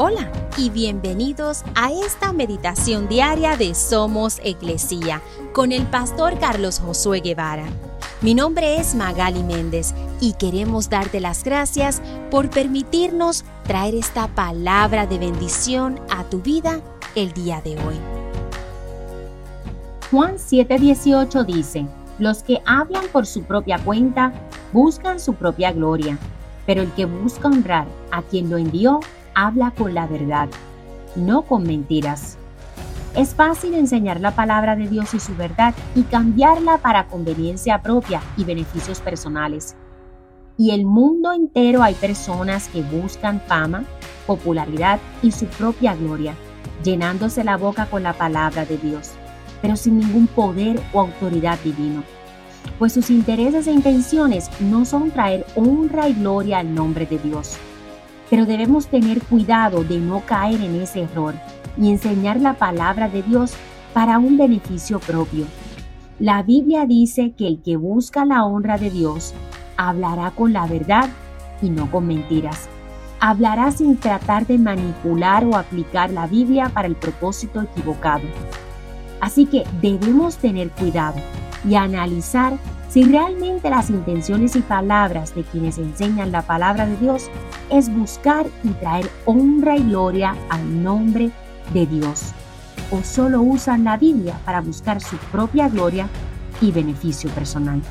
Hola y bienvenidos a esta meditación diaria de Somos Iglesia con el pastor Carlos Josué Guevara. Mi nombre es Magali Méndez y queremos darte las gracias por permitirnos traer esta palabra de bendición a tu vida el día de hoy. Juan 7:18 dice, los que hablan por su propia cuenta buscan su propia gloria, pero el que busca honrar a quien lo envió habla con la verdad, no con mentiras. Es fácil enseñar la palabra de Dios y su verdad y cambiarla para conveniencia propia y beneficios personales. Y el mundo entero hay personas que buscan fama, popularidad y su propia gloria, llenándose la boca con la palabra de Dios, pero sin ningún poder o autoridad divino. Pues sus intereses e intenciones no son traer honra y gloria al nombre de Dios, pero debemos tener cuidado de no caer en ese error y enseñar la palabra de Dios para un beneficio propio. La Biblia dice que el que busca la honra de Dios hablará con la verdad y no con mentiras. Hablará sin tratar de manipular o aplicar la Biblia para el propósito equivocado. Así que debemos tener cuidado y analizar si realmente las intenciones y palabras de quienes enseñan la palabra de Dios es buscar y traer honra y gloria al nombre de Dios, o solo usan la Biblia para buscar su propia gloria y beneficio personal.